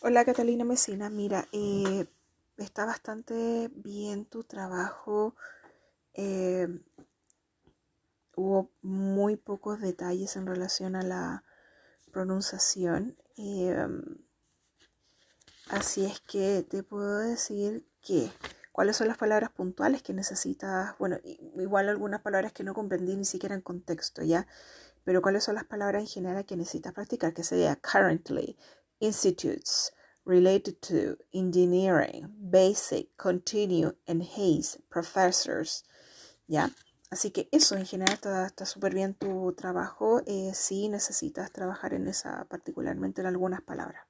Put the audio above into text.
Hola Catalina Mesina, mira, eh, está bastante bien tu trabajo. eh, hubo muy pocos detalles en relación a la pronunciación. eh, así es que te puedo decir que cuáles son las palabras puntuales que necesitas. Bueno, igual algunas palabras que no comprendí ni siquiera en contexto, ¿ya? Pero cuáles son las palabras en general que necesitas practicar, que sería currently, institutes, related to, engineering, basic, continue, enhance, professors, ¿ya? Así que eso en general está súper bien tu trabajo. eh, sí necesitas trabajar en esa, particularmente en algunas palabras.